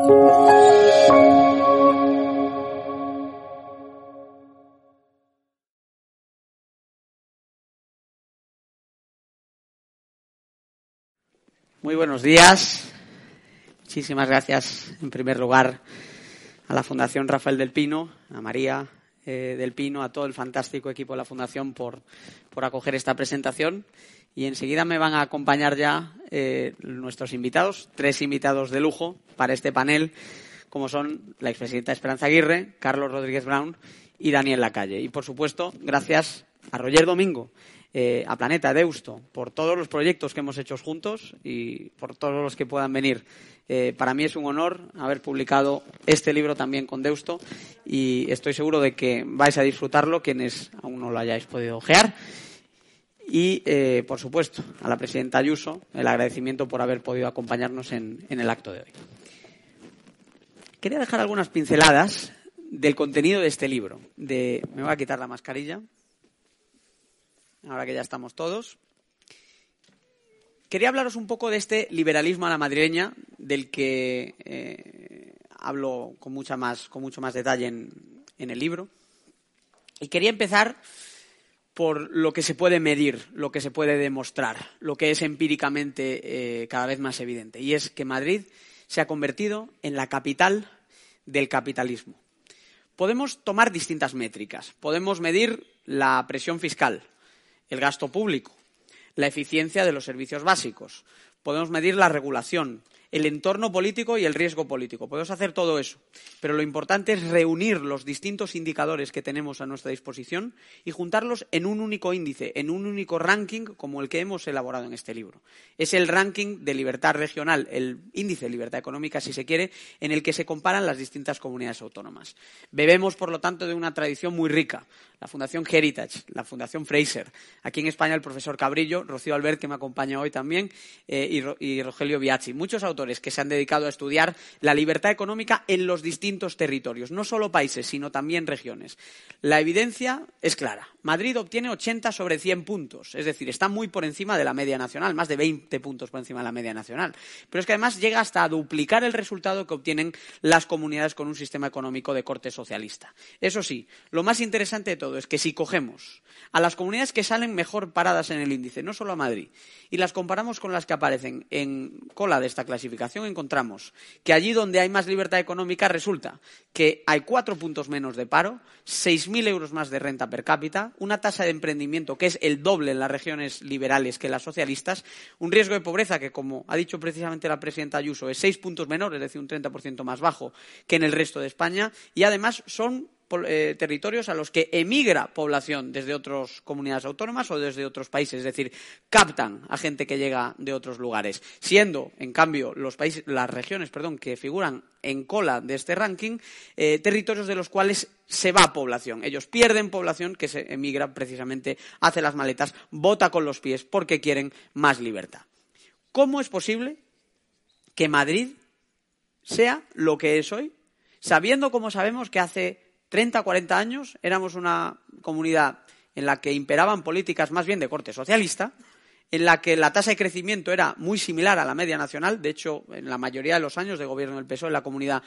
Muy buenos días. Muchísimas gracias, en primer lugar, a la Fundación Rafael del Pino, a María eh, del Pino, a todo el fantástico equipo de la Fundación por, por acoger esta presentación. Y enseguida me van a acompañar ya eh, nuestros invitados, tres invitados de lujo para este panel, como son la expresidenta Esperanza Aguirre, Carlos Rodríguez Brown y Daniel Lacalle. Y, por supuesto, gracias a Roger Domingo, eh, a Planeta Deusto, por todos los proyectos que hemos hecho juntos y por todos los que puedan venir. Eh, para mí es un honor haber publicado este libro también con Deusto y estoy seguro de que vais a disfrutarlo quienes aún no lo hayáis podido ojear. Y, eh, por supuesto, a la presidenta Ayuso el agradecimiento por haber podido acompañarnos en, el acto de hoy. Quería dejar algunas pinceladas del contenido de este libro. Me voy a quitar la mascarilla ahora que ya estamos todos. Quería hablaros un poco de este liberalismo a la madrileña, del que eh, hablo con, mucha más, con mucho más detalle en el libro. Y quería empezar por lo que se puede medir, lo que se puede demostrar, lo que es empíricamente eh, cada vez más evidente. Y es que Madrid se ha convertido en la capital del capitalismo. Podemos tomar distintas métricas. Podemos medir la presión fiscal, el gasto público, la eficiencia de los servicios básicos. Podemos medir la regulación, el entorno político y el riesgo político. Podemos hacer todo eso, pero lo importante es reunir los distintos indicadores que tenemos a nuestra disposición y juntarlos en un único índice, en un único ranking como el que hemos elaborado en este libro. Es el ranking de libertad regional, el índice de libertad económica, si se quiere, en el que se comparan las distintas comunidades autónomas. Bebemos, por lo tanto, de una tradición muy rica. La Fundación Heritage, la Fundación Fraser, aquí en España el profesor Cabrillo, Rocío Albert, que me acompaña hoy también, eh, y, Rogelio Biachi. Muchos autores que se han dedicado a estudiar la libertad económica en los distintos territorios, no solo países, sino también regiones. La evidencia es clara. Madrid obtiene 80 sobre 100 puntos, es decir, está muy por encima de la media nacional, más de 20 puntos por encima de la media nacional. Pero es que además llega hasta a duplicar el resultado que obtienen las comunidades con un sistema económico de corte socialista. Eso sí, lo más interesante de todo es que si cogemos a las comunidades que salen mejor paradas en el índice, no solo a Madrid, y las comparamos con las que aparecen en cola de esta clasificación, encontramos que allí donde hay más libertad económica resulta que hay cuatro puntos menos de paro, seis mil euros más de renta per cápita, una tasa de emprendimiento que es el doble en las regiones liberales que las socialistas, un riesgo de pobreza que, como ha dicho precisamente la presidenta Ayuso, es seis puntos menor, es decir, un 30% más bajo que en el resto de España, y además son eh, territorios a los que emigra población desde otras comunidades autónomas o desde otros países, es decir, captan a gente que llega de otros lugares, siendo, en cambio, los países, las regiones, perdón, que figuran en cola de este ranking, eh, territorios de los cuales se va población. Ellos pierden población que se emigra precisamente, hace las maletas, vota con los pies porque quieren más libertad. ¿Cómo es posible que Madrid sea lo que es hoy, sabiendo, como sabemos, que hace 30, 40 años éramos una comunidad en la que imperaban políticas más bien de corte socialista, en la que la tasa de crecimiento era muy similar a la media nacional. De hecho, en la mayoría de los años de gobierno del PSOE, la comunidad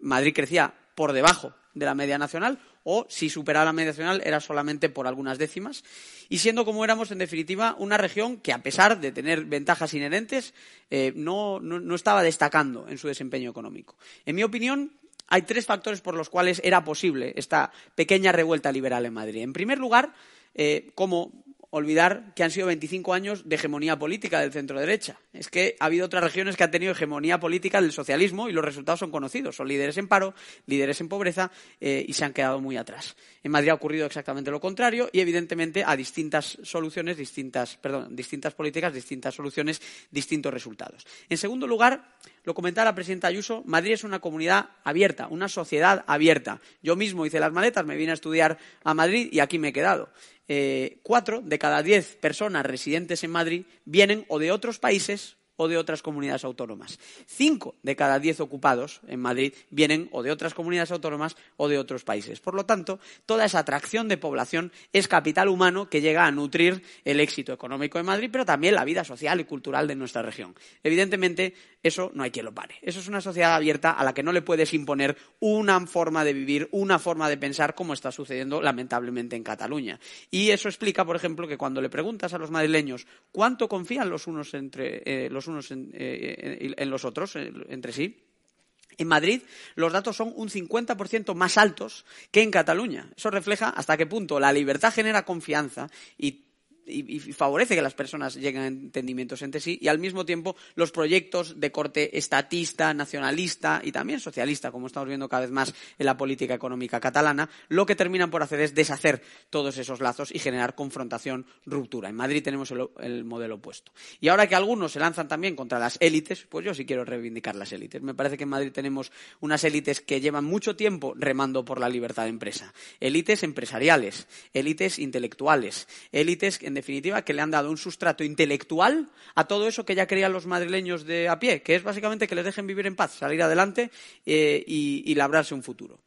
Madrid crecía por debajo de la media nacional, o si superaba la media nacional era solamente por algunas décimas, y siendo como éramos, en definitiva, una región que, a pesar de tener ventajas inherentes, eh, no, no estaba destacando en su desempeño económico. En mi opinión, hay tres factores por los cuales era posible esta pequeña revuelta liberal en Madrid. En primer lugar, eh, como olvidar que han sido 25 años de hegemonía política del centro derecha. Es que ha habido otras regiones que han tenido hegemonía política del socialismo y los resultados son conocidos. Son líderes en paro, líderes en pobreza eh, y se han quedado muy atrás. En Madrid ha ocurrido exactamente lo contrario y, evidentemente, a distintas soluciones, distintas, perdón, distintas políticas, distintas soluciones, distintos resultados. En segundo lugar, lo comentaba la presidenta Ayuso, Madrid es una comunidad abierta, una sociedad abierta. Yo mismo hice las maletas, me vine a estudiar a Madrid y aquí me he quedado. Eh, cuatro de cada diez personas residentes en Madrid vienen o de otros países o de otras comunidades autónomas. Cinco de cada diez ocupados en Madrid vienen o de otras comunidades autónomas o de otros países. Por lo tanto, toda esa atracción de población es capital humano que llega a nutrir el éxito económico de Madrid, pero también la vida social y cultural de nuestra región. Evidentemente, eso no hay quien lo pare. Eso es una sociedad abierta a la que no le puedes imponer una forma de vivir, una forma de pensar, como está sucediendo lamentablemente en Cataluña. Y eso explica, por ejemplo, que cuando le preguntas a los madrileños cuánto confían los unos entre eh, los unos eh, en, los otros, entre sí. En Madrid los datos son un 50% más altos que en Cataluña. Eso refleja hasta qué punto la libertad genera confianza y y, favorece que las personas lleguen a entendimientos entre sí y al mismo tiempo los proyectos de corte estatista, nacionalista y también socialista, como estamos viendo cada vez más en la política económica catalana, lo que terminan por hacer es deshacer todos esos lazos y generar confrontación, ruptura. En Madrid tenemos el, modelo opuesto. Y ahora que algunos se lanzan también contra las élites, pues yo sí quiero reivindicar las élites. Me parece que en Madrid tenemos unas élites que llevan mucho tiempo remando por la libertad de empresa. Élites empresariales, élites intelectuales, élites en definitiva, que le han dado un sustrato intelectual a todo eso que ya querían los madrileños de a pie, que es básicamente que les dejen vivir en paz, salir adelante eh, y, labrarse un futuro.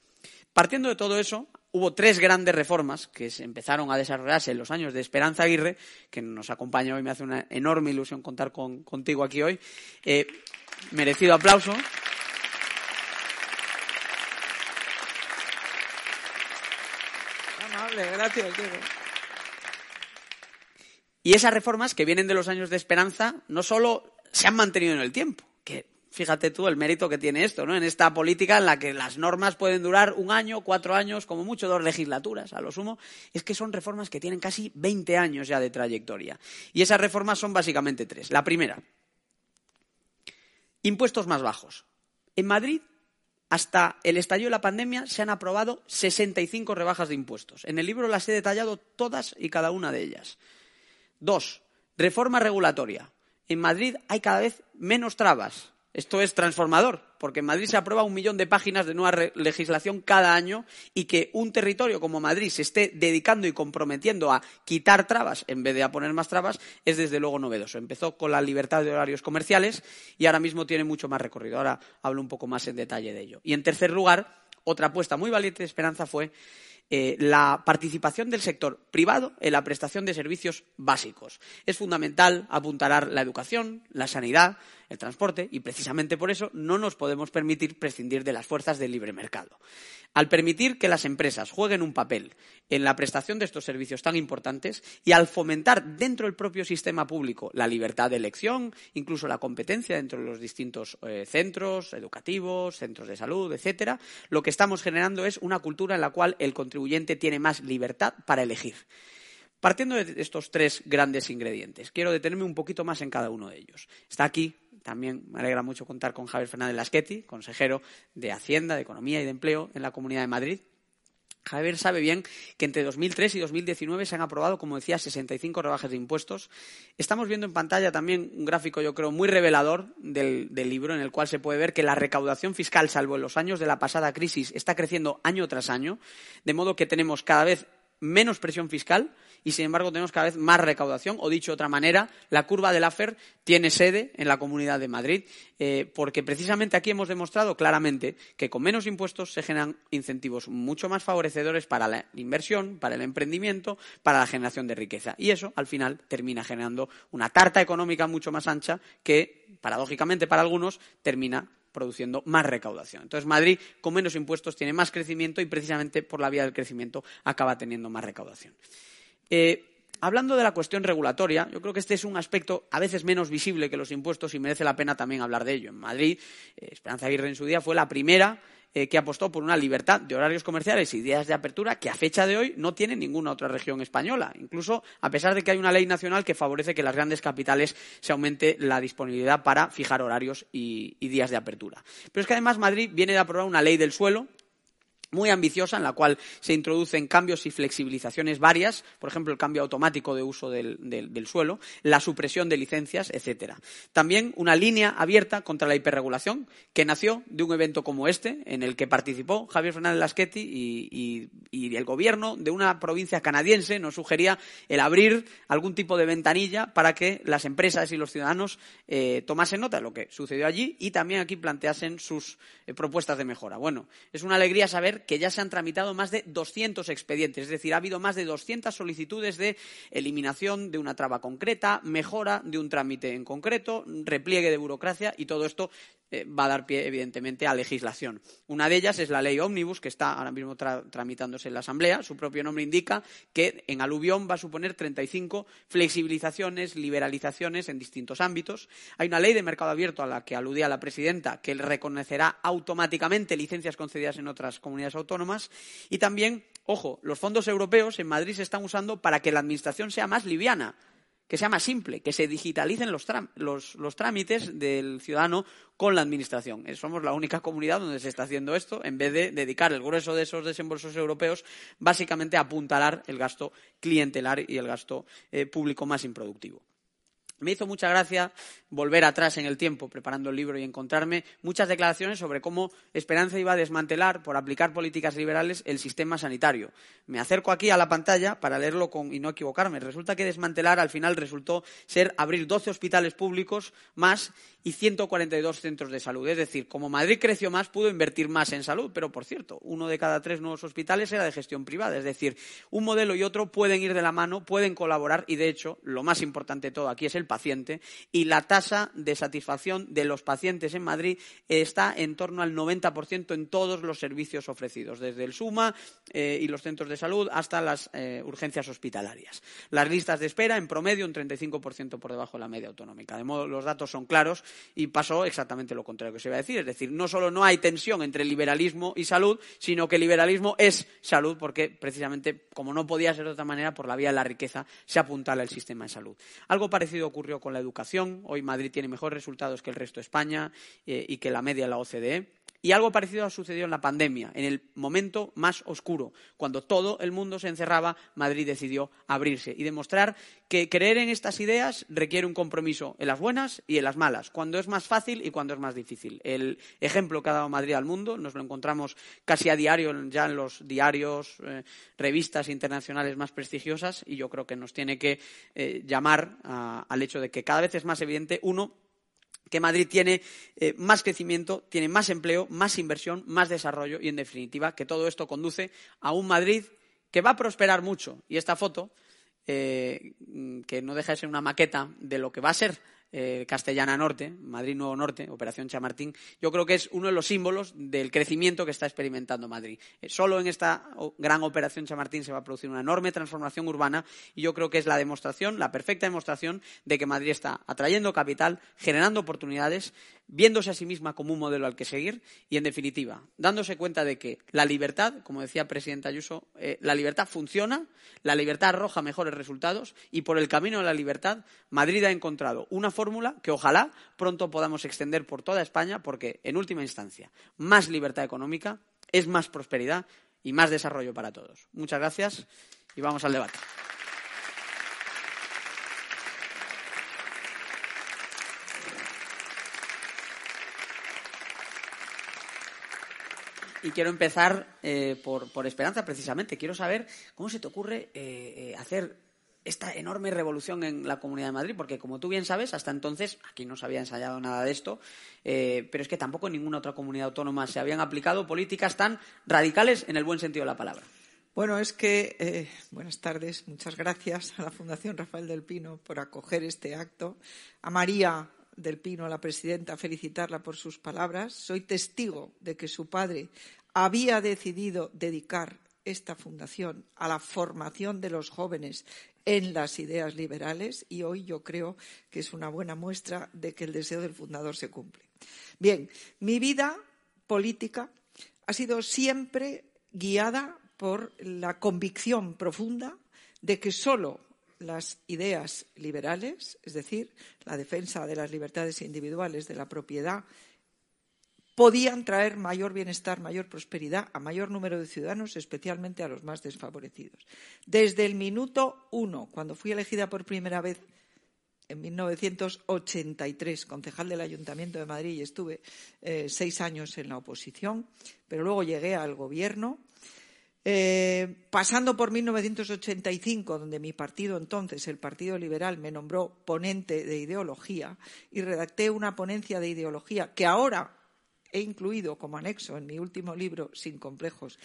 Partiendo de todo eso, hubo tres grandes reformas que se empezaron a desarrollarse en los años de Esperanza Aguirre, que nos acompaña hoy, me hace una enorme ilusión contar contigo aquí hoy. Eh, merecido aplauso. Amable, gracias. Y esas reformas que vienen de los años de esperanza no solo se han mantenido en el tiempo, que fíjate tú el mérito que tiene esto, ¿no? En esta política en la que las normas pueden durar un año, cuatro años, como mucho dos legislaturas, a lo sumo, es que son reformas que tienen casi 20 años ya de trayectoria. Y esas reformas son básicamente tres. La primera, impuestos más bajos. En Madrid, hasta el estallido de la pandemia, se han aprobado 65 rebajas de impuestos. En el libro las he detallado todas y cada una de ellas. Dos, reforma regulatoria. En Madrid hay cada vez menos trabas. Esto es transformador, porque en Madrid se aprueba un millón de páginas de nueva legislación cada año y que un territorio como Madrid se esté dedicando y comprometiendo a quitar trabas en vez de a poner más trabas es desde luego novedoso. Empezó con la libertad de horarios comerciales y ahora mismo tiene mucho más recorrido. Ahora hablo un poco más en detalle de ello. Y en tercer lugar, otra apuesta muy valiente de Esperanza fue eh, la participación del sector privado en la prestación de servicios básicos. Es fundamental apuntalar la educación, la sanidad, el transporte y precisamente por eso no nos podemos permitir prescindir de las fuerzas del libre mercado. Al permitir que las empresas jueguen un papel en la prestación de estos servicios tan importantes y al fomentar dentro del propio sistema público la libertad de elección, incluso la competencia dentro de los distintos eh, centros educativos, centros de salud, etcétera, lo que estamos generando es una cultura en la cual el contribuyente tiene más libertad para elegir. Partiendo de estos tres grandes ingredientes, quiero detenerme un poquito más en cada uno de ellos. Está aquí también me alegra mucho contar con Javier Fernández Lasqueti, consejero de Hacienda, de Economía y de Empleo en la Comunidad de Madrid. Javier sabe bien que entre 2003 y 2019 se han aprobado, como decía, 65 rebajas de impuestos. Estamos viendo en pantalla también un gráfico, yo creo, muy revelador del, del, libro, en el cual se puede ver que la recaudación fiscal, salvo en los años de la pasada crisis, está creciendo año tras año, de modo que tenemos cada vez menos presión fiscal y, sin embargo, tenemos cada vez más recaudación. O, dicho de otra manera, la curva del AFER tiene sede en la Comunidad de Madrid, eh, porque precisamente aquí hemos demostrado claramente que con menos impuestos se generan incentivos mucho más favorecedores para la inversión, para el emprendimiento, para la generación de riqueza. Y eso, al final, termina generando una tarta económica mucho más ancha que, paradójicamente para algunos, termina produciendo más recaudación. Entonces, Madrid, con menos impuestos, tiene más crecimiento y precisamente por la vía del crecimiento acaba teniendo más recaudación. Eh, hablando de la cuestión regulatoria, yo creo que este es un aspecto a veces menos visible que los impuestos y merece la pena también hablar de ello. En Madrid, eh, Esperanza Aguirre en su día fue la primera eh, que apostó por una libertad de horarios comerciales y días de apertura que a fecha de hoy no tiene ninguna otra región española, incluso a pesar de que hay una ley nacional que favorece que las grandes capitales se aumente la disponibilidad para fijar horarios y días de apertura. Pero es que además Madrid viene de aprobar una ley del suelo muy ambiciosa en la cual se introducen cambios y flexibilizaciones varias, por ejemplo, el cambio automático de uso del, suelo, la supresión de licencias, etcétera. También una línea abierta contra la hiperregulación que nació de un evento como este, en el que participó Javier Fernández Lasqueti y, el gobierno de una provincia canadiense nos sugería el abrir algún tipo de ventanilla para que las empresas y los ciudadanos eh, tomasen nota de lo que sucedió allí y también aquí planteasen sus eh, propuestas de mejora. Bueno, es una alegría saber que ya se han tramitado más de 200 expedientes, es decir, ha habido más de 200 solicitudes de eliminación de una traba concreta, mejora de un trámite en concreto, repliegue de burocracia y todo esto eh, va a dar pie, evidentemente, a legislación. Una de ellas es la ley Omnibus, que está ahora mismo tramitándose en la Asamblea. Su propio nombre indica que en aluvión va a suponer 35 flexibilizaciones, liberalizaciones en distintos ámbitos. Hay una ley de mercado abierto a la que aludía la presidenta, que reconocerá automáticamente licencias concedidas en otras comunidades autónomas. Y también, ojo, los fondos europeos en Madrid se están usando para que la Administración sea más liviana que sea más simple, que se digitalicen los, trámites del ciudadano con la Administración. Eh, somos la única comunidad donde se está haciendo esto, en vez de dedicar el grueso de esos desembolsos europeos básicamente a apuntalar el gasto clientelar y el gasto eh, público más improductivo. Me hizo mucha gracia volver atrás en el tiempo preparando el libro y encontrarme muchas declaraciones sobre cómo Esperanza iba a desmantelar, por aplicar políticas liberales, el sistema sanitario. Me acerco aquí a la pantalla para leerlo y no equivocarme. Resulta que desmantelar al final resultó ser abrir 12 hospitales públicos más y 142 centros de salud. Es decir, como Madrid creció más, pudo invertir más en salud, pero por cierto, uno de cada tres nuevos hospitales era de gestión privada. Es decir, un modelo y otro pueden ir de la mano, pueden colaborar y, de hecho, lo más importante de todo aquí es el paciente y la tasa de satisfacción de los pacientes en Madrid está en torno al 90% en todos los servicios ofrecidos, desde el SUMA eh, y los centros de salud hasta las eh, urgencias hospitalarias. Las listas de espera, en promedio, un 35% por debajo de la media autonómica. De modo, los datos son claros y pasó exactamente lo contrario que se iba a decir. Es decir, no solo no hay tensión entre liberalismo y salud, sino que liberalismo es salud porque precisamente, como no podía ser de otra manera, por la vía de la riqueza se apuntala el sistema de salud. Algo parecido ocurrió con la educación. Hoy Madrid tiene mejores resultados que el resto de España eh, y que la media de la OCDE. Y algo parecido ha sucedido en la pandemia, en el momento más oscuro, cuando todo el mundo se encerraba, Madrid decidió abrirse y demostrar que creer en estas ideas requiere un compromiso en las buenas y en las malas, cuando es más fácil y cuando es más difícil. El ejemplo que ha dado Madrid al mundo nos lo encontramos casi a diario ya en los diarios, eh, revistas internacionales más prestigiosas y yo creo que nos tiene que eh, llamar al hecho de que cada vez es más evidente, uno, que Madrid tiene eh, más crecimiento, tiene más empleo, más inversión, más desarrollo y, en definitiva, que todo esto conduce a un Madrid que va a prosperar mucho. Y esta foto, eh, que no deja de ser una maqueta de lo que va a ser eh, Castellana Norte, Madrid Nuevo Norte, Operación Chamartín, yo creo que es uno de los símbolos del crecimiento que está experimentando Madrid. Eh, solo en esta gran Operación Chamartín se va a producir una enorme transformación urbana y yo creo que es la demostración, la perfecta demostración de que Madrid está atrayendo capital, generando oportunidades, viéndose a sí misma como un modelo al que seguir y, en definitiva, dándose cuenta de que la libertad, como decía el presidente Ayuso, eh, la libertad funciona, la libertad arroja mejores resultados y por el camino de la libertad Madrid ha encontrado una fórmula que ojalá pronto podamos extender por toda España porque, en última instancia, más libertad económica es más prosperidad y más desarrollo para todos. Muchas gracias y vamos al debate. Y quiero empezar eh, por, Esperanza, precisamente. Quiero saber cómo se te ocurre eh, eh, hacer esta enorme revolución en la Comunidad de Madrid, porque como tú bien sabes, hasta entonces aquí no se había ensayado nada de esto, pero es que tampoco en ninguna otra comunidad autónoma se habían aplicado políticas tan radicales en el buen sentido de la palabra. Bueno, es que, buenas tardes, muchas gracias a la Fundación Rafael del Pino por acoger este acto, a María del Pino, a la presidenta, felicitarla por sus palabras. Soy testigo de que su padre había decidido dedicar esta fundación a la formación de los jóvenes en las ideas liberales y hoy yo creo que es una buena muestra de que el deseo del fundador se cumple. Bien, mi vida política ha sido siempre guiada por la convicción profunda de que solo las ideas liberales, es decir, la defensa de las libertades individuales, de la propiedad, podían traer mayor bienestar, mayor prosperidad a mayor número de ciudadanos, especialmente a los más desfavorecidos. Desde el minuto uno, cuando fui elegida por primera vez en 1983 concejal del Ayuntamiento de Madrid y estuve eh, seis años en la oposición, pero luego llegué al gobierno. Eh, pasando por 1985, donde mi partido entonces, el Partido Liberal, me nombró ponente de ideología y redacté una ponencia de ideología que ahora he incluido como anexo en mi último libro, Sin complejos,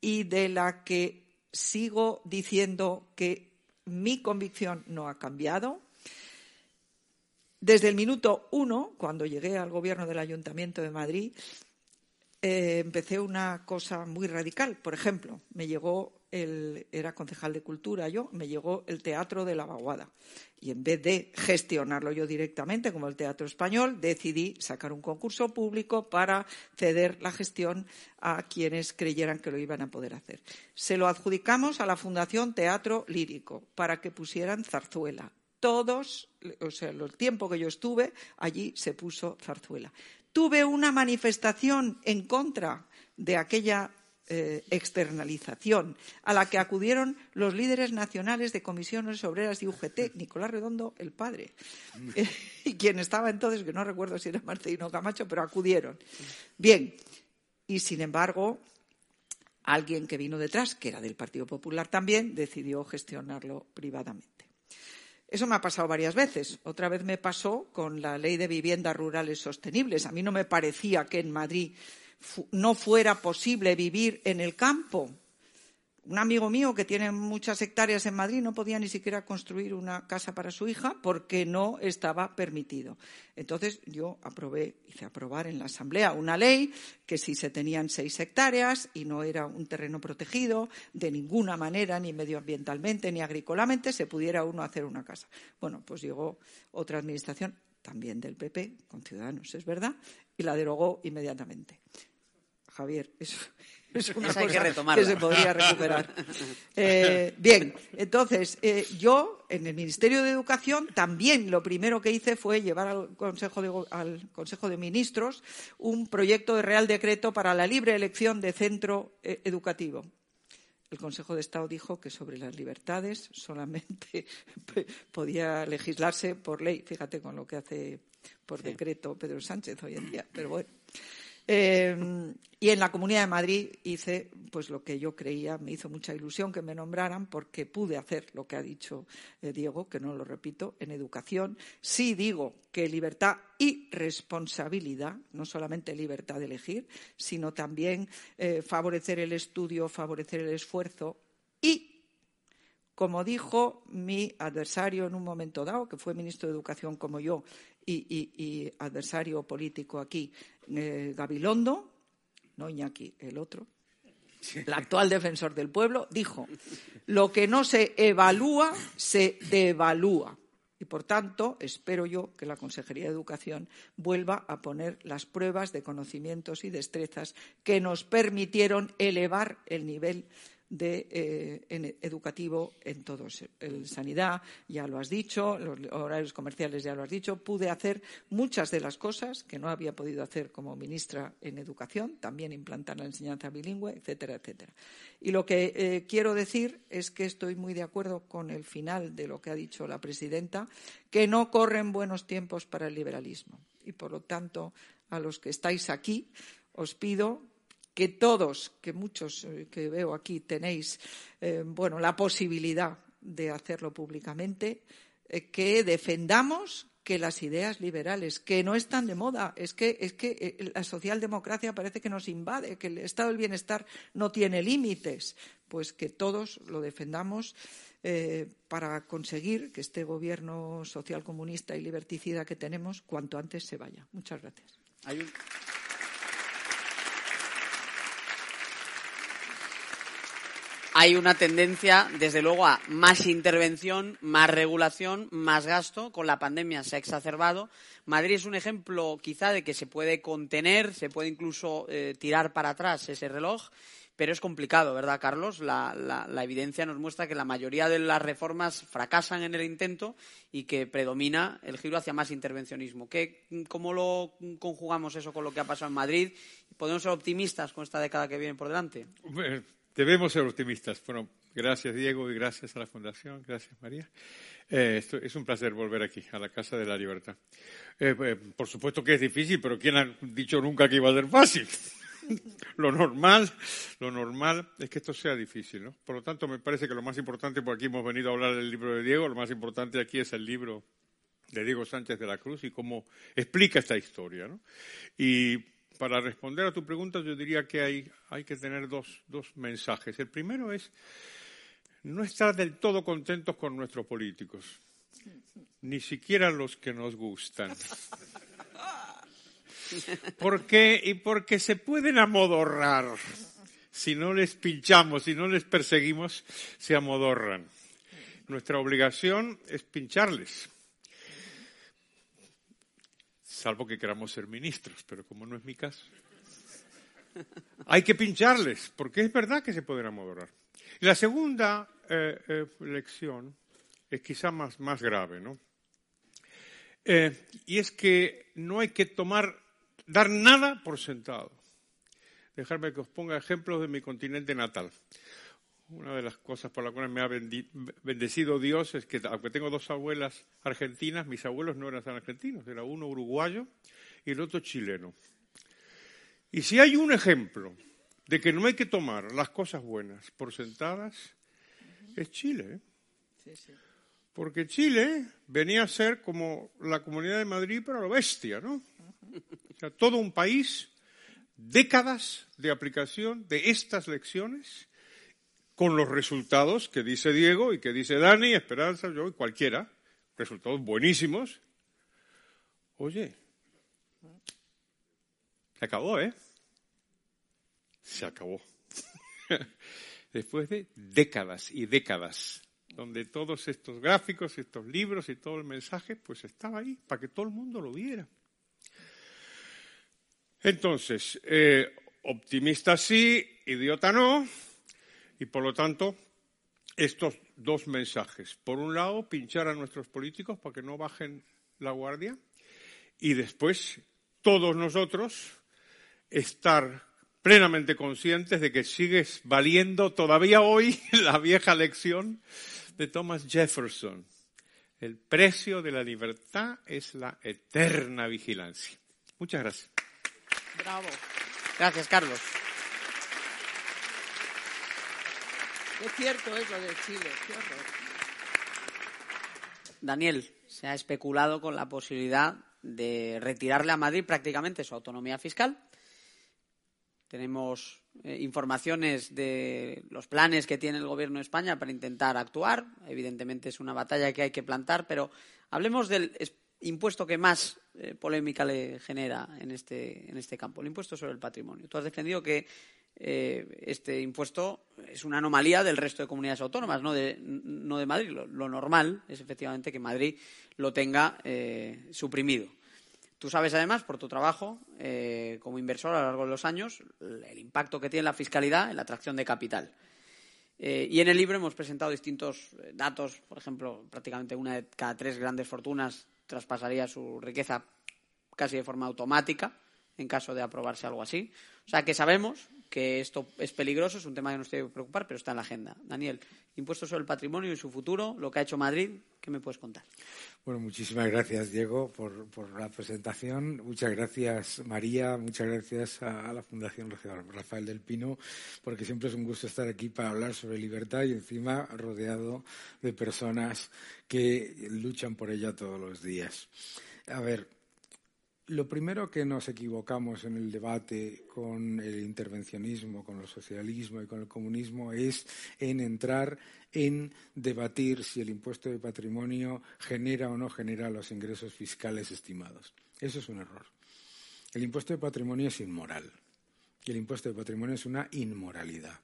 y de la que sigo diciendo que mi convicción no ha cambiado, desde el minuto uno, cuando llegué al gobierno del Ayuntamiento de Madrid, eh, empecé una cosa muy radical. Por ejemplo, me llegó el, era concejal de cultura yo, me llegó el Teatro de la Vaguada. Y en vez de gestionarlo yo directamente, como el Teatro Español, decidí sacar un concurso público para ceder la gestión a quienes creyeran que lo iban a poder hacer. Se lo adjudicamos a la Fundación Teatro Lírico para que pusieran zarzuela todos, o sea, el tiempo que yo estuve, allí se puso zarzuela. Tuve una manifestación en contra de aquella eh, externalización a la que acudieron los líderes nacionales de comisiones obreras y UGT, Nicolás Redondo, el padre, y quien estaba entonces, que no recuerdo si era Marcelino Camacho, pero acudieron. Bien, y sin embargo, alguien que vino detrás, que era del Partido Popular también, decidió gestionarlo privadamente. Eso me ha pasado varias veces. Otra vez me pasó con la ley de viviendas rurales sostenibles. A mí no me parecía que en Madrid no fuera posible vivir en el campo un amigo mío que tiene muchas hectáreas en Madrid no podía ni siquiera construir una casa para su hija porque no estaba permitido. Entonces yo aprobé, hice aprobar en la Asamblea una ley que si se tenían seis hectáreas y no era un terreno protegido de ninguna manera, ni medioambientalmente ni agrícolamente, se pudiera uno hacer una casa. Bueno, pues llegó otra administración, también del PP, con Ciudadanos, es verdad, y la derogó inmediatamente. Javier, eso es una cosa que, se podría recuperar. Eh, bien, entonces, eh, yo en el Ministerio de Educación también lo primero que hice fue llevar al Consejo de, al Consejo de Ministros un proyecto de Real Decreto para la libre elección de centro eh, educativo. El Consejo de Estado dijo que sobre las libertades solamente podía legislarse por ley. Fíjate con lo que hace por decreto Pedro Sánchez hoy en día. Pero bueno. Eh, y en la Comunidad de Madrid hice pues lo que yo creía, me hizo mucha ilusión que me nombraran porque pude hacer lo que ha dicho eh, Diego, que no lo repito, en educación. Sí digo que libertad y responsabilidad, no solamente libertad de elegir, sino también eh, favorecer el estudio, favorecer el esfuerzo y como dijo mi adversario en un momento dado, que fue ministro de Educación como yo y, adversario político aquí, eh, Gabilondo, no Iñaki, el otro, el actual defensor del pueblo, dijo, lo que no se evalúa, se devalúa. Y, por tanto, espero yo que la Consejería de Educación vuelva a poner las pruebas de conocimientos y destrezas que nos permitieron elevar el nivel de, eh, educativo en todos. El sanidad, ya lo has dicho, los horarios comerciales, ya lo has dicho. Pude hacer muchas de las cosas que no había podido hacer como ministra en educación, también implantar la enseñanza bilingüe, etcétera, etcétera. Y lo que eh, quiero decir es que estoy muy de acuerdo con el final de lo que ha dicho la presidenta, que no corren buenos tiempos para el liberalismo. Y, por lo tanto, a los que estáis aquí, os pido que todos, que muchos eh, que veo aquí tenéis, eh, bueno, la posibilidad de hacerlo públicamente, eh, que defendamos que las ideas liberales, que no están de moda, es que, es que la socialdemocracia parece que nos invade, que el estado del bienestar no tiene límites, pues que todos lo defendamos para conseguir que este gobierno socialcomunista y liberticida que tenemos cuanto antes se vaya. Muchas gracias. Una tendencia, desde luego, a más intervención, más regulación, más gasto. Con la pandemia se ha exacerbado. Madrid es un ejemplo quizá de que se puede contener, se puede incluso eh, tirar para atrás ese reloj pero es complicado, ¿verdad, Carlos? La, evidencia nos muestra que la mayoría de las reformas fracasan en el intento y que predomina el giro hacia más intervencionismo. ¿Qué, ¿Cómo lo conjugamos eso con lo que ha pasado en Madrid? ¿Podemos ser optimistas con esta década que viene por delante? Debemos ser optimistas. Bueno, gracias, Diego, y gracias a la Fundación. Gracias, María. Eh, es un placer volver aquí, a la Casa de la Libertad. Eh, eh, por supuesto que es difícil, pero ¿quién ha dicho nunca que iba a ser fácil? lo normal, lo normal es que esto sea difícil, ¿no? Por lo tanto, me parece que lo más importante, porque aquí hemos venido a hablar del libro de Diego, lo más importante aquí es el libro de Diego Sánchez de la Cruz y cómo explica esta historia, ¿no? Y para responder a tu pregunta, yo diría que hay, que tener dos, dos mensajes. El primero es no estar del todo contentos con nuestros políticos, ni siquiera los que nos gustan. ¿Por qué? Y porque se pueden amodorrar. Si no les pinchamos, si no les perseguimos, se amodorran. Nuestra obligación es pincharles. Salvo que queramos ser ministros, pero como no es mi caso. Hay que pincharles, porque es verdad que se pueden amodorrar. Y la segunda eh, eh, lección es quizá más, más grave, ¿no? Eh, y es que no hay que tomar dar nada por sentado. Dejarme que os ponga ejemplos de mi continente natal. Una de las cosas por las cuales me ha bendecido Dios es que, aunque tengo dos abuelas argentinas, mis abuelos no eran tan argentinos, era uno uruguayo y el otro chileno. Y si hay un ejemplo de que no hay que tomar las cosas buenas por sentadas, es Chile. ¿eh? Porque Chile venía a ser como la Comunidad de Madrid, pero a lo bestia, ¿no? sea, todo un país, décadas de aplicación de estas lecciones, con los resultados que dice Diego y que dice Dani, Esperanza, yo y cualquiera, resultados buenísimos. Oye, se acabó, ¿eh? Se acabó. Después de décadas y décadas, donde todos estos gráficos, estos libros y todo el mensaje, pues estaba ahí para que todo el mundo lo viera. Entonces, eh, optimista sí, idiota no, y por lo tanto, estos dos mensajes. Por un lado, pinchar a nuestros políticos para que no bajen la guardia, y después, todos nosotros, estar plenamente conscientes de que sigues valiendo todavía hoy la vieja lección de Thomas Jefferson. El precio de la libertad es la eterna vigilancia. Muchas gracias. Bravo. Gracias, Carlos. Es cierto eso de Chile, Daniel, se ha especulado con la posibilidad de retirarle a Madrid prácticamente su autonomía fiscal. Tenemos eh, informaciones de los planes que tiene el Gobierno de España para intentar actuar. Evidentemente es una batalla que hay que plantar, pero hablemos del impuesto que más eh, polémica le genera en este, en este campo, el impuesto sobre el patrimonio. Tú has defendido que eh, este impuesto es una anomalía del resto de comunidades autónomas, no de, no de Madrid. Lo, normal es efectivamente que Madrid lo tenga eh, suprimido. Tú sabes además, por tu trabajo como inversor a lo largo de los años, el impacto que tiene la fiscalidad en la atracción de capital. y en el libro hemos presentado distintos datos, por ejemplo, prácticamente una de cada tres grandes fortunas traspasaría su riqueza casi de forma automática en caso de aprobarse algo así. O sea que sabemos que esto es peligroso, es un tema que nos tiene que preocupar, pero está en la agenda. Daniel, impuestos sobre el patrimonio y su futuro, lo que ha hecho Madrid, ¿qué me puedes contar? Bueno, muchísimas gracias, Diego, por, la presentación. Muchas gracias, María. Muchas gracias a, la Fundación Rafael del Pino, porque siempre es un gusto estar aquí para hablar sobre libertad y encima rodeado de personas que luchan por ella todos los días. A ver, lo primero que nos equivocamos en el debate con el intervencionismo, con el socialismo y con el comunismo es en entrar en debatir si el impuesto de patrimonio genera o no genera los ingresos fiscales estimados. Eso es un error. El impuesto de patrimonio es inmoral el impuesto de patrimonio es una inmoralidad.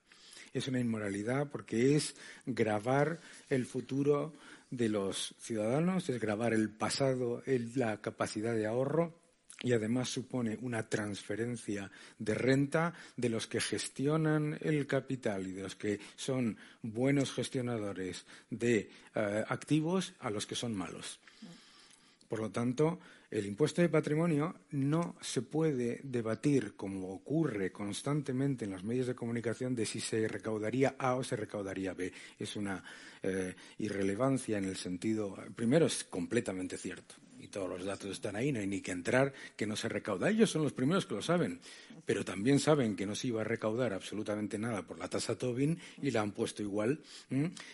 Es una inmoralidad porque es grabar el futuro de los ciudadanos, es grabar el pasado, la capacidad de ahorro y además supone una transferencia de renta de los que gestionan el capital y de los que son buenos gestionadores de eh, activos a los que son malos. Por lo tanto, el impuesto de patrimonio no se puede debatir, como ocurre constantemente en los medios de comunicación, de si se recaudaría A o se recaudaría B. Es una eh, irrelevancia en el sentido. Primero, es completamente cierto y todos los datos están ahí, no hay ni que entrar, que no se recauda. Ellos son los primeros que lo saben, pero también saben que no se iba a recaudar absolutamente nada por la tasa Tobin y la han puesto igual.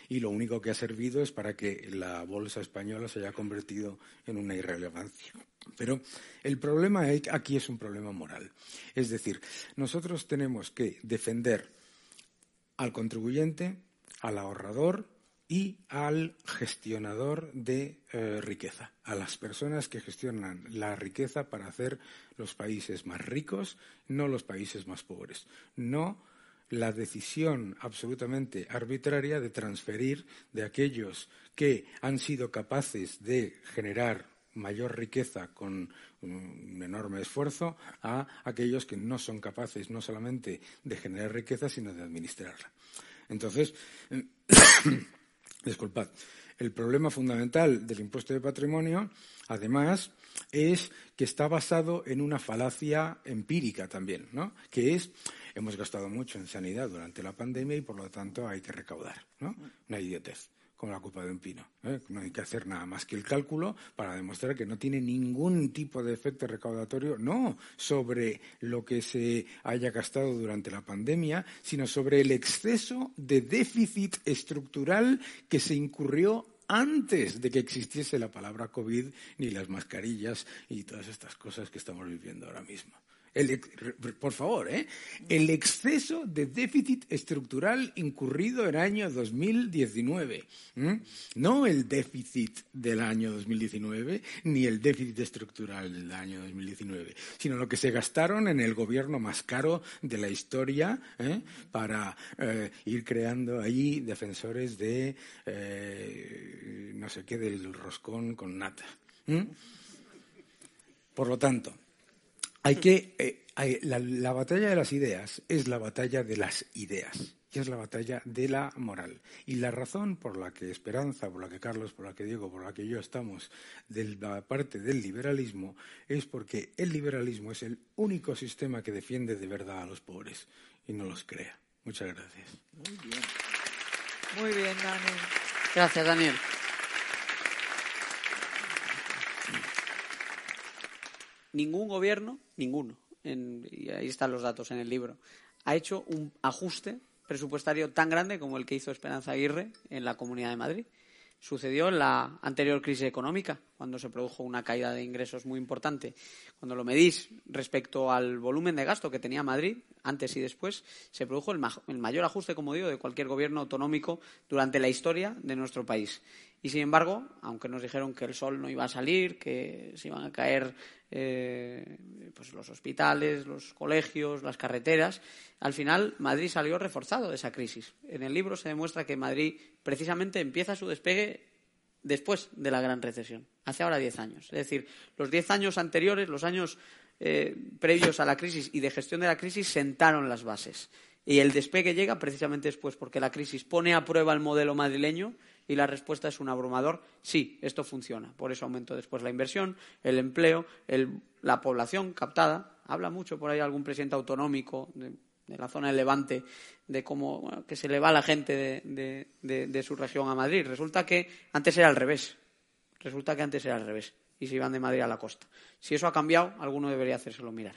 Y lo único que ha servido es para que la bolsa española se haya convertido en una irrelevancia. Pero el problema aquí es un problema moral. Es decir, nosotros tenemos que defender al contribuyente, al ahorrador y al gestionador de eh, riqueza, a las personas que gestionan la riqueza para hacer los países más ricos, no los países más pobres. No la decisión absolutamente arbitraria de transferir de aquellos que han sido capaces de generar mayor riqueza con un enorme esfuerzo a aquellos que no son capaces no solamente de generar riqueza, sino de administrarla. Entonces, Disculpad. El problema fundamental del impuesto de patrimonio, además, es que está basado en una falacia empírica también, ¿no? Que es hemos gastado mucho en sanidad durante la pandemia y por lo tanto hay que recaudar, ¿no? Una idiotez con la culpa de un pino. ¿eh? No hay que hacer nada más que el cálculo para demostrar que no tiene ningún tipo de efecto recaudatorio, no sobre lo que se haya gastado durante la pandemia, sino sobre el exceso de déficit estructural que se incurrió antes de que existiese la palabra COVID ni las mascarillas y todas estas cosas que estamos viviendo ahora mismo por favor, ¿eh? el exceso de déficit estructural incurrido en el año 2019. No el déficit del año 2019, ni el déficit estructural del año 2019, sino lo que se gastaron en el gobierno más caro de la historia ¿eh? para eh, ir creando ahí defensores de eh, no sé qué, del roscón con nata. Por lo tanto, hay que. Eh, la, batalla de las ideas es la batalla de las ideas y es la batalla de la moral. Y la razón por la que Esperanza, por la que Carlos, por la que Diego, por la que yo estamos de la parte del liberalismo es porque el liberalismo es el único sistema que defiende de verdad a los pobres y no los crea. Muchas gracias. Muy bien. Muy bien, Daniel. Gracias, Daniel. Ningún gobierno, ninguno, y ahí están los datos en el libro, ha hecho un ajuste presupuestario tan grande como el que hizo Esperanza Aguirre en la Comunidad de Madrid. Sucedió en la anterior crisis económica, cuando se produjo una caída de ingresos muy importante. Cuando lo medís respecto al volumen de gasto que tenía Madrid, antes y después, se produjo el, el mayor ajuste, como digo, de cualquier gobierno autonómico durante la historia de nuestro país. Y sin embargo, aunque nos dijeron que el sol no iba a salir, que se iban a caer eh, pues los hospitales, los colegios, las carreteras, al final Madrid salió reforzado de esa crisis. En el libro se demuestra que Madrid precisamente empieza su despegue después de la gran recesión, hace ahora diez años. Es decir, los diez años anteriores, los años eh, previos a la crisis y de gestión de la crisis, sentaron las bases. Y el despegue llega precisamente después, porque la crisis pone a prueba el modelo madrileño y la respuesta es un abrumador sí, esto funciona. Por eso aumentó después la inversión, el empleo, la población captada. Habla mucho por ahí algún presidente autonómico de, la zona de Levante de cómo que se le va la gente de, su región a Madrid. Resulta que antes era al revés. Resulta que antes era al revés y se iban de Madrid a la costa. Si eso ha cambiado, alguno debería hacérselo mirar.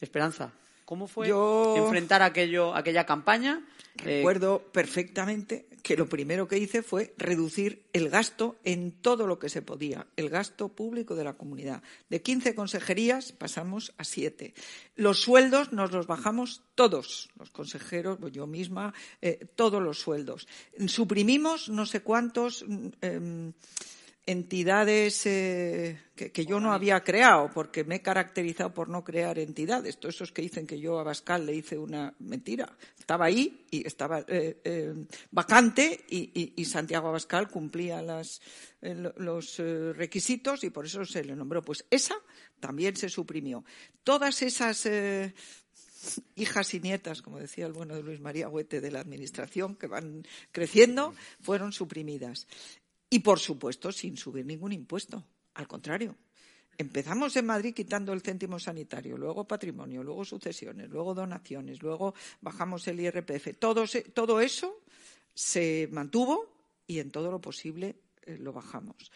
Esperanza, ¿Cómo fue enfrentar aquello, aquella campaña? Eh, Recuerdo perfectamente que lo primero que hice fue reducir el gasto en todo lo que se podía, el gasto público de la comunidad. De 15 consejerías pasamos a 7. Los sueldos nos los bajamos todos, los consejeros, yo misma, eh, todos los sueldos. Suprimimos no sé cuántos. Mm, em, entidades eh, que, yo no había creado, porque me he caracterizado por no crear entidades. Todos esos que dicen que yo a Bascal le hice una mentira. Estaba ahí y estaba eh, eh, vacante y, Santiago Abascal cumplía las, los requisitos y por eso se le nombró. Pues esa también se suprimió. Todas esas hijas y nietas, como decía el bueno de Luis María Huete, de la Administración, que van creciendo, fueron suprimidas. Y, por supuesto, sin subir ningún impuesto. Al contrario. Empezamos en Madrid quitando el céntimo sanitario, luego patrimonio, luego sucesiones, luego donaciones, luego bajamos el IRPF. Todo, todo eso se mantuvo y en todo lo posible eh, lo bajamos.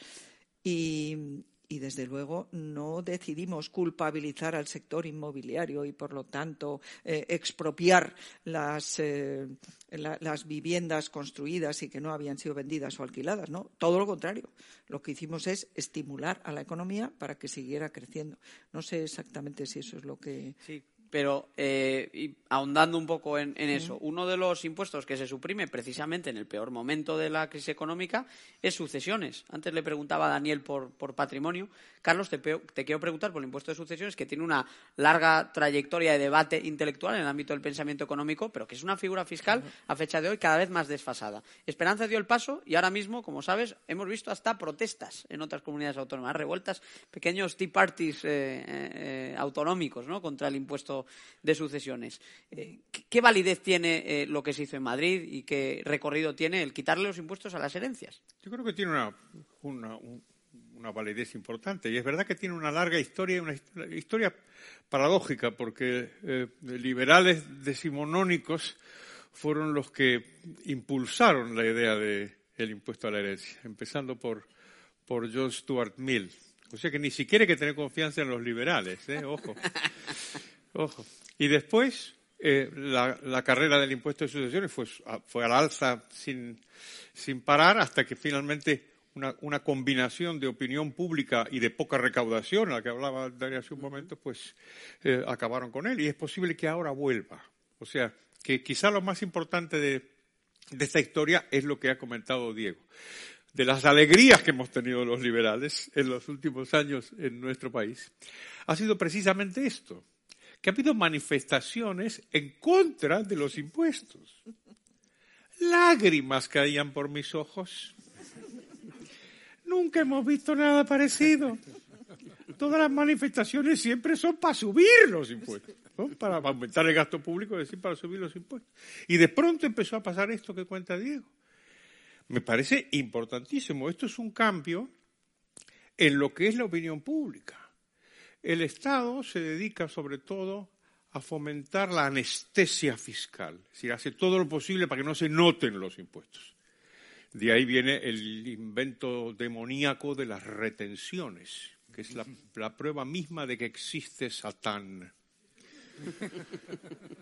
Y desde luego no decidimos culpabilizar al sector inmobiliario y por lo tanto eh, expropiar las, eh, las, viviendas construidas y que no habían sido vendidas o alquiladas, ¿no? Todo lo contrario. Lo que hicimos es estimular a la economía para que siguiera creciendo. No sé exactamente si eso es lo que. Pero eh, ahondando un poco en, eso, uno de los impuestos que se suprime precisamente en el peor momento de la crisis económica es sucesiones. Antes le preguntaba a Daniel por, patrimonio. Carlos, te, quiero preguntar por el impuesto de sucesiones, que tiene una larga trayectoria de debate intelectual en el ámbito del pensamiento económico, pero que es una figura fiscal a fecha de hoy cada vez más desfasada. Esperanza dio el paso y ahora mismo, como sabes, hemos visto hasta protestas en otras comunidades autónomas, revueltas, pequeños tea parties eh, eh, autonómicos ¿no? contra el impuesto de sucesiones. Eh, ¿Qué validez tiene lo que se hizo en Madrid y qué recorrido tiene el quitarle los impuestos a las herencias? Yo creo que tiene una, validez importante y es verdad que tiene una larga historia, una historia paradójica, porque eh, liberales decimonónicos fueron los que impulsaron la idea del impuesto a la herencia, empezando por, por John Stuart Mill. O sea que ni siquiera hay que tener confianza en los liberales, ¿eh? ojo. Ojo. Y después, eh, la, carrera del impuesto de sucesiones fue, fue al alza sin, sin parar hasta que finalmente una, una, combinación de opinión pública y de poca recaudación, a la que hablaba Daniel hace un momento, pues eh, acabaron con él. Y es posible que ahora vuelva. O sea, que quizá lo más importante de, de esta historia es lo que ha comentado Diego. De las alegrías que hemos tenido los liberales en los últimos años en nuestro país, ha sido precisamente esto, que ha habido manifestaciones en contra de los impuestos. Lágrimas caían por mis ojos. Nunca hemos visto nada parecido. Todas las manifestaciones siempre son para subir los impuestos, para aumentar el gasto público, es decir, para subir los impuestos. Y de pronto empezó a pasar esto que cuenta Diego. Me parece importantísimo. Esto es un cambio en lo que es la opinión pública. El Estado se dedica sobre todo a fomentar la anestesia fiscal, es decir, hace todo lo posible para que no se noten los impuestos. De ahí viene el invento demoníaco de las retenciones, que es la, prueba misma de que existe Satán.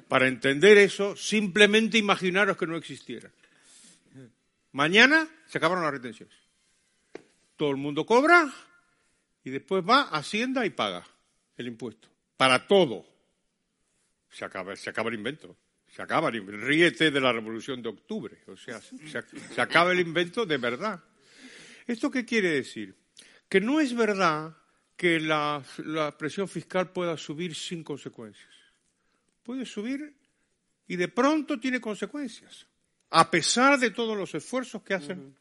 Para entender eso, simplemente imaginaros que no existiera. Mañana se acabaron las retenciones. Todo el mundo cobra y después va a Hacienda y paga el impuesto. Para todo. Se acaba, se acaba el invento. Se acaba el invento. Ríete de la revolución de octubre. O sea, se, acaba el invento de verdad. ¿Esto qué quiere decir? Que no es verdad que la, la presión fiscal pueda subir sin consecuencias. Puede subir y de pronto tiene consecuencias, a pesar de todos los esfuerzos que hacen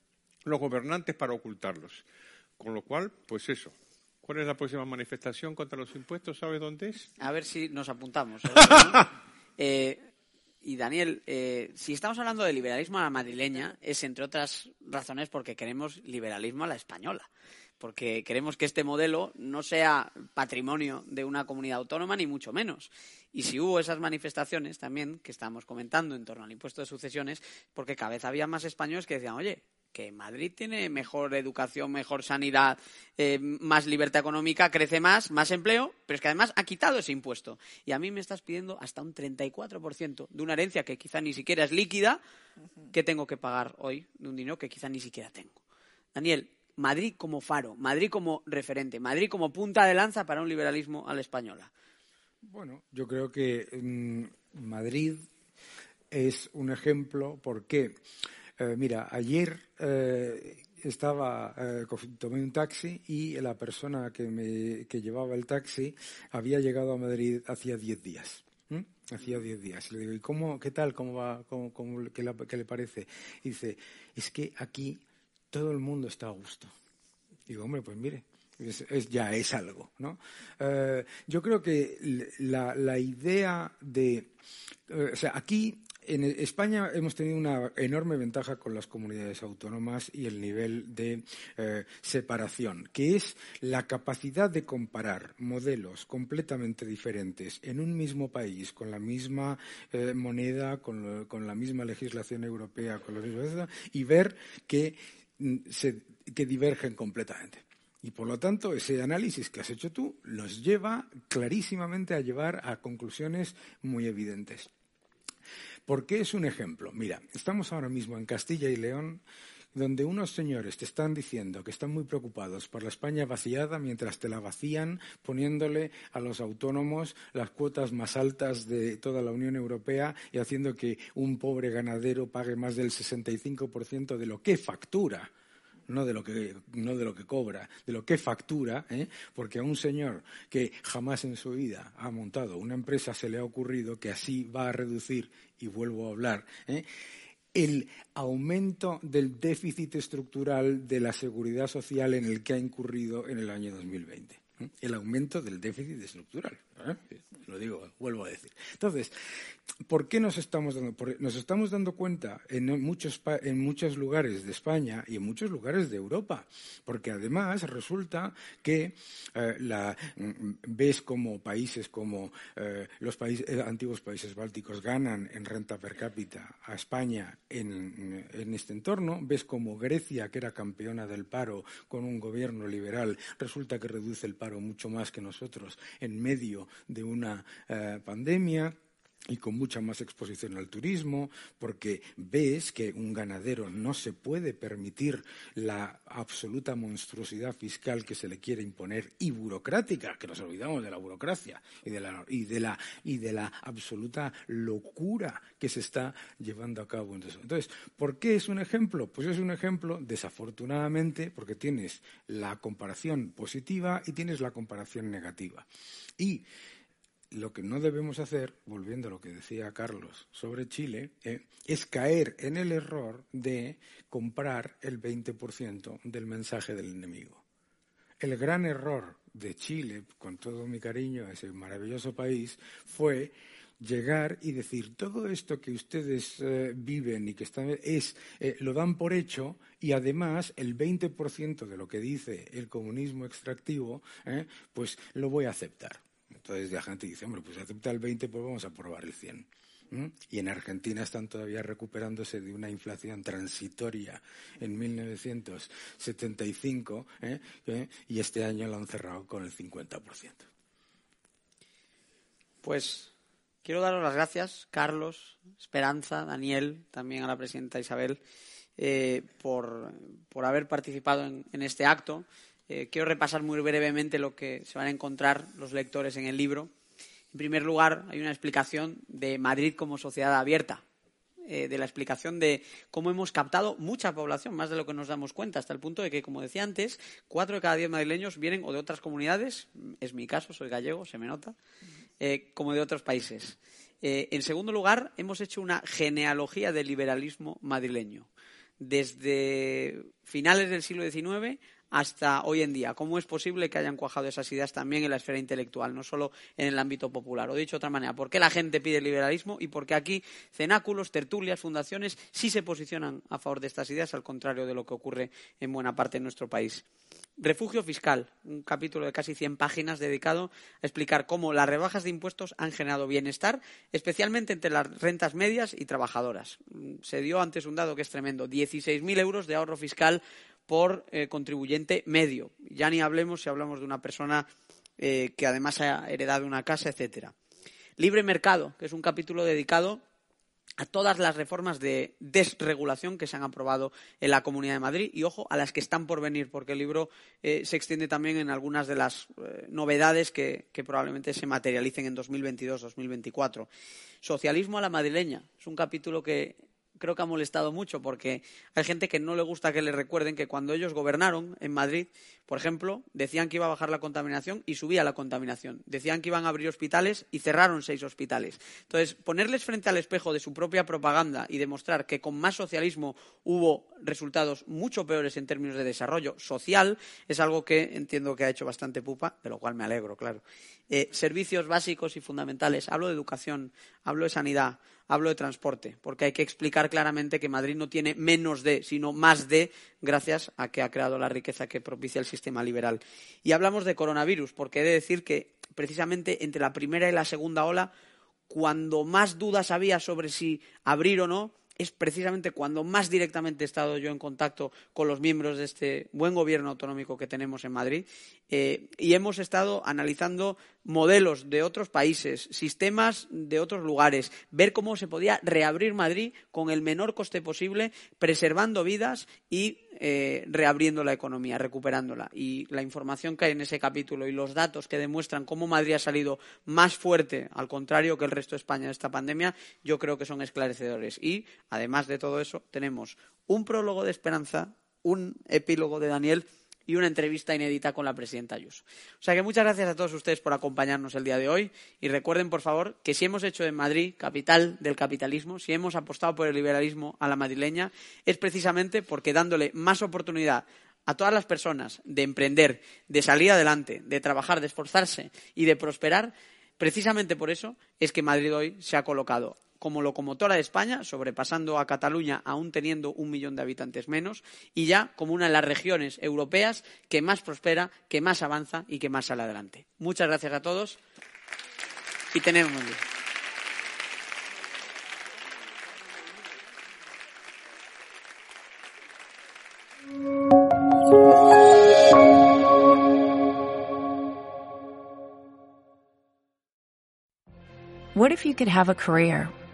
los gobernantes para ocultarlos. Con lo cual, pues eso, ¿Cuál es la próxima manifestación contra los impuestos? ¿Sabes dónde es? A ver si nos apuntamos. Eh, y Daniel, eh, si estamos hablando de liberalismo a la madrileña, es entre otras razones porque queremos liberalismo a la española. Porque queremos que este modelo no sea patrimonio de una comunidad autónoma, ni mucho menos. Y si hubo esas manifestaciones también que estamos comentando en torno al impuesto de sucesiones, porque cada vez había más españoles que decían, oye, que Madrid tiene mejor educación, mejor sanidad, eh, más libertad económica, crece más, más empleo, pero es que además ha quitado ese impuesto. Y a mí me estás pidiendo hasta un 34% de una herencia que quizá ni siquiera es líquida, que tengo que pagar hoy de un dinero que quizá ni siquiera tengo. Daniel, Madrid como faro, Madrid como referente, Madrid como punta de lanza para un liberalismo a la española. Bueno, yo creo que mm, Madrid es un ejemplo porque eh, mira, ayer eh, estaba, eh, tomé un taxi y la persona que, me, que llevaba el taxi había llegado a Madrid hacía 10 días. Hacía 10 días. Le digo, ¿y cómo, qué tal? ¿Cómo va? Cómo, qué, le parece? Y dice, es que aquí todo el mundo está a gusto. Digo, hombre, pues mire, ya es algo, ¿no? Eh, yo creo que la, la idea de... O sea, aquí en España hemos tenido una enorme ventaja con las comunidades autónomas y el nivel de eh, separación, que es la capacidad de comparar modelos completamente diferentes en un mismo país, con la misma eh, moneda, con, la misma legislación europea, con mismos, y ver que, mm, que divergen completamente. Y por lo tanto, ese análisis que has hecho tú nos lleva clarísimamente a llevar a conclusiones muy evidentes. ¿Por qué es un ejemplo? Mira, estamos ahora mismo en Castilla y León donde unos señores te están diciendo que están muy preocupados por la España vaciada mientras te la vacían poniéndole a los autónomos las cuotas más altas de toda la Unión Europea y haciendo que un pobre ganadero pague más del 65% de lo que factura no de lo que, no de lo que cobra, de lo que factura, ¿eh? porque a un señor que jamás en su vida ha montado una empresa se le ha ocurrido que así va a reducir, y vuelvo a hablar, ¿eh? el aumento del déficit estructural de la seguridad social en el que ha incurrido en el año 2020. ¿eh? El aumento del déficit estructural. Lo digo, vuelvo a decir. Entonces, ¿Por qué nos estamos dando? nos estamos dando cuenta en muchos, en muchos lugares de España y en muchos lugares de Europa, porque además resulta que eh, mm, ves como países como eh, los países, eh, antiguos países bálticos ganan en renta per cápita a España en, este entorno, ves como Grecia, que era campeona del paro con un gobierno liberal, resulta que reduce el paro mucho más que nosotros en medio de una pandemia y con mucha más exposición al turismo, porque ves que un ganadero no se puede permitir la absoluta monstruosidad fiscal que se le quiere imponer y burocrática, que nos olvidamos de la burocracia y de la, y de la, y de la absoluta locura que se está llevando a cabo. Entonces, ¿por qué es un ejemplo? Pues es un ejemplo, desafortunadamente, porque tienes la comparación positiva y tienes la comparación negativa. Y lo que no debemos hacer, volviendo a lo que decía Carlos sobre Chile, eh, es caer en el error de comprar el 20% del mensaje del enemigo. El gran error de Chile, con todo mi cariño a ese maravilloso país, fue llegar y decir todo esto que ustedes eh, viven y que están es eh, lo dan por hecho y además el 20% de lo que dice el comunismo extractivo pues lo voy a aceptar entonces la gente dice, hombre, pues acepta el 20, pues vamos a probar el 100. Y en Argentina están todavía recuperándose de una inflación transitoria en 1975 ¿eh? ¿Eh? y este año lo han cerrado con el 50%. Pues quiero daros las gracias, Carlos, Esperanza, Daniel, también a la presidenta Isabel, eh, por, haber participado en este acto. Eh, quiero repasar muy brevemente lo que se van a encontrar los lectores en el libro. En primer lugar, hay una explicación de Madrid como sociedad abierta, eh, de la explicación de cómo hemos captado mucha población, más de lo que nos damos cuenta, hasta el punto de que, como decía antes, cuatro de cada diez madrileños vienen o de otras comunidades, es mi caso, soy gallego, se me nota, eh, como de otros países. en segundo lugar, hemos hecho una genealogía del liberalismo madrileño. Desde finales del siglo XIX hasta hoy en día. ¿Cómo es posible que hayan cuajado esas ideas también en la esfera intelectual, no solo en el ámbito popular? O dicho de otra manera, ¿por qué la gente pide liberalismo y por qué aquí cenáculos, tertulias, fundaciones sí se posicionan a favor de estas ideas, al contrario de lo que ocurre en buena parte de nuestro país? Refugio fiscal, un capítulo de casi 100 páginas dedicado a explicar cómo las rebajas de impuestos han generado bienestar, especialmente entre las rentas medias y trabajadoras. Se dio antes un dado que es tremendo, 16.000 euros de ahorro fiscal por eh, contribuyente medio. Ya ni hablemos si hablamos de una persona eh, que además ha heredado una casa, etcétera. Libre mercado, que es un capítulo dedicado a todas las reformas de desregulación que se han aprobado en la Comunidad de Madrid y, ojo, a las que están por venir, porque el libro eh, se extiende también en algunas de las novedades que, que, probablemente se materialicen en 2022-2024. Socialismo a la madrileña es un capítulo que creo que ha molestado mucho porque hay gente que no le gusta que le recuerden que cuando ellos gobernaron en Madrid, por ejemplo, decían que iba a bajar la contaminación y subía la contaminación. Decían que iban a abrir hospitales y cerraron seis hospitales. Entonces, ponerles frente al espejo de su propia propaganda y demostrar que con más socialismo hubo resultados mucho peores en términos de desarrollo social es algo que entiendo que ha hecho bastante pupa, de lo cual me alegro, claro. Eh, servicios básicos y fundamentales. Hablo de educación, hablo de sanidad, hablo de transporte, porque hay que explicar claramente que Madrid no tiene menos de, sino más de, gracias a que ha creado la riqueza que propicia el sistema liberal. Y hablamos de coronavirus, porque he de decir que precisamente entre la primera y la segunda ola, cuando más dudas había sobre si abrir o no, es precisamente cuando más directamente he estado yo en contacto con los miembros de este buen gobierno autonómico que tenemos en Madrid eh, y hemos estado analizando modelos de otros países, sistemas de otros lugares, ver cómo se podía reabrir Madrid con el menor coste posible, preservando vidas y eh, reabriendo la economía, recuperándola. Y la información que hay en ese capítulo y los datos que demuestran cómo Madrid ha salido más fuerte, al contrario que el resto de España de esta pandemia, yo creo que son esclarecedores. Y, además de todo eso, tenemos un prólogo de esperanza, un epílogo de Daniel y una entrevista inédita con la presidenta Ayuso. O sea que muchas gracias a todos ustedes por acompañarnos el día de hoy y recuerden, por favor, que si hemos hecho de Madrid capital del capitalismo, si hemos apostado por el liberalismo a la madrileña, es precisamente porque dándole más oportunidad a todas las personas de emprender, de salir adelante, de trabajar, de esforzarse y de prosperar, precisamente por eso es que Madrid hoy se ha colocado como locomotora de España, sobrepasando a Cataluña aún teniendo un millón de habitantes menos, y ya como una de las regiones europeas que más prospera, que más avanza y que más sale adelante. Muchas gracias a todos y tenemos un día. What if you could have a career